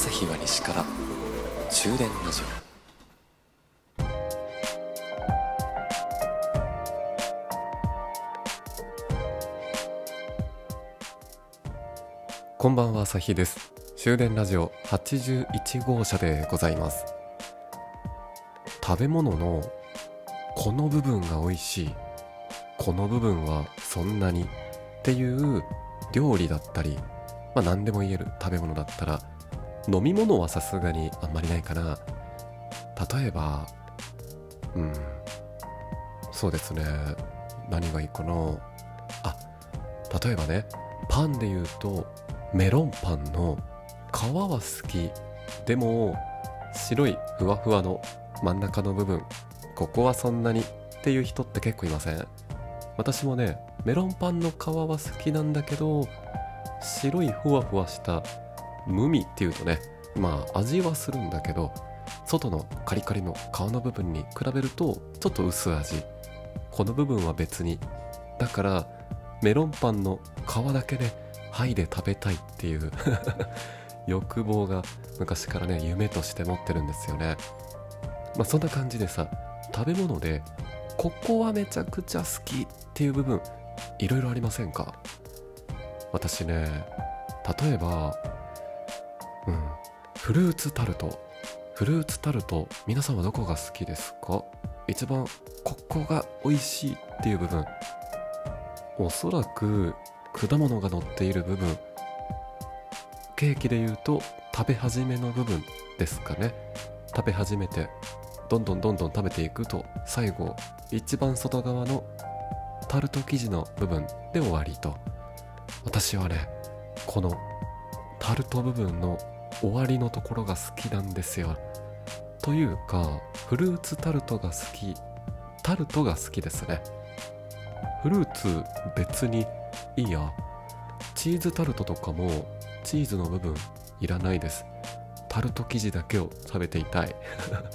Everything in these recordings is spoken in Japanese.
朝日は西から終電ラジオこんばんは、朝日です。終電ラジオ81号車でございます。食べ物のこの部分が美味しい、この部分はそんなにっていう料理だったり、まあ何でも言える食べ物だったら飲み物はさすがにあんまりないかな。例えばうん。そうですね。何がいいかな。あ例えばねパンで言うとメロンパンの皮は好き。でも白いふわふわの真ん中の部分ここはそんなにっていう人って結構いません？私もねメロンパンの皮は好きなんだけど白いふわふわした無味っていうとねまあ味はするんだけど外のカリカリの皮の部分に比べるとちょっと薄味。この部分は別に。だからメロンパンの皮だけで剥いで食べたいっていう 欲望が昔からね夢として持ってるんですよね。まあそんな感じでさ食べ物でここはめちゃくちゃ好きっていう部分いろいろありませんか？私ね例えばうん、フルーツタルト。フルーツタルト皆さんはどこが好きですか？一番ここが美味しいっていう部分。おそらく果物が乗っている部分。ケーキで言うと食べ始めの部分ですかね。食べ始めてどんどんどんどん食べていくと最後一番外側のタルト生地の部分で終わりと。私はねこのタルト部分の終わりのところが好きなんですよ。というかフルーツタルトが好きタルトが好きですね。フルーツ別にいいや。チーズタルトとかもチーズの部分いらないです。タルト生地だけを食べていたい。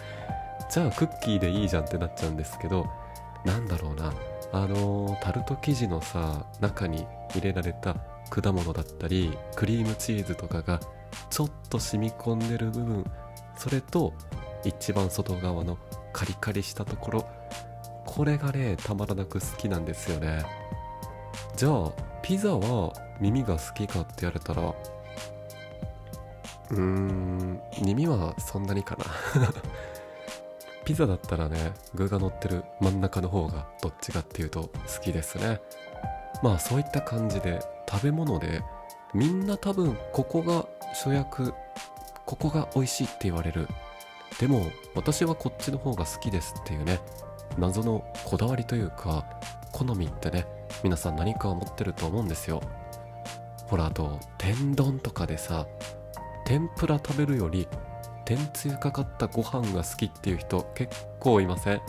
じゃあクッキーでいいじゃんってなっちゃうんですけどなんだろうな。あのー、タルト生地のさ中に入れられた果物だったりクリームチーズとかがちょっと染み込んでる部分それと一番外側のカリカリしたところ。これがねたまらなく好きなんですよね。じゃあピザは耳が好きかって言われたらうーん耳はそんなにかな。ピザだったらね具が乗ってる真ん中の方がどっちかっていうと好きですね。まあそういった感じで食べ物でみんな多分ここが主役ここが美味しいって言われる。でも私はこっちの方が好きですっていうね謎のこだわりというか好みってね皆さん何かを持ってると思うんですよ。ほらあと天丼とかでさ天ぷら食べるより天つゆかかったご飯が好きっていう人結構いません？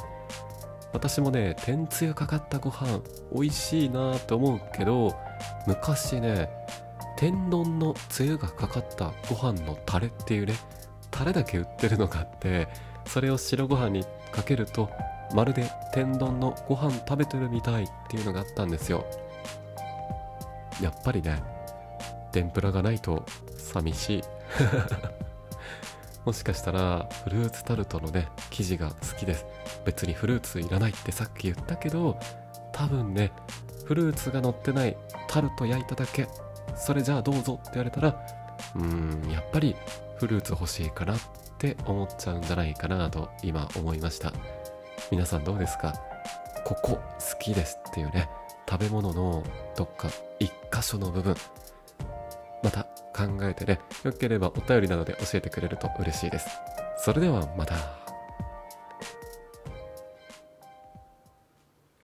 私もね天つゆかかったご飯美味しいなーって思うけど昔ね天丼のつゆがかかったご飯のタレっていうねタレだけ売ってるのがあってそれを白ご飯にかけるとまるで天丼のご飯食べてるみたいっていうのがあったんですよ。やっぱりね天ぷらがないと寂しい。もしかしたらフルーツタルトのね生地が好きです。別にフルーツいらないってさっき言ったけど多分ねフルーツが乗ってないタルト焼いただけそれじゃあどうぞって言われたらうーんやっぱりフルーツ欲しいかなって思っちゃうんじゃないかなと今思いました。皆さんどうですか？ここ好きですっていうね食べ物のどっか一箇所の部分また考えてねよければお便りなどで教えてくれると嬉しいです。それではまた。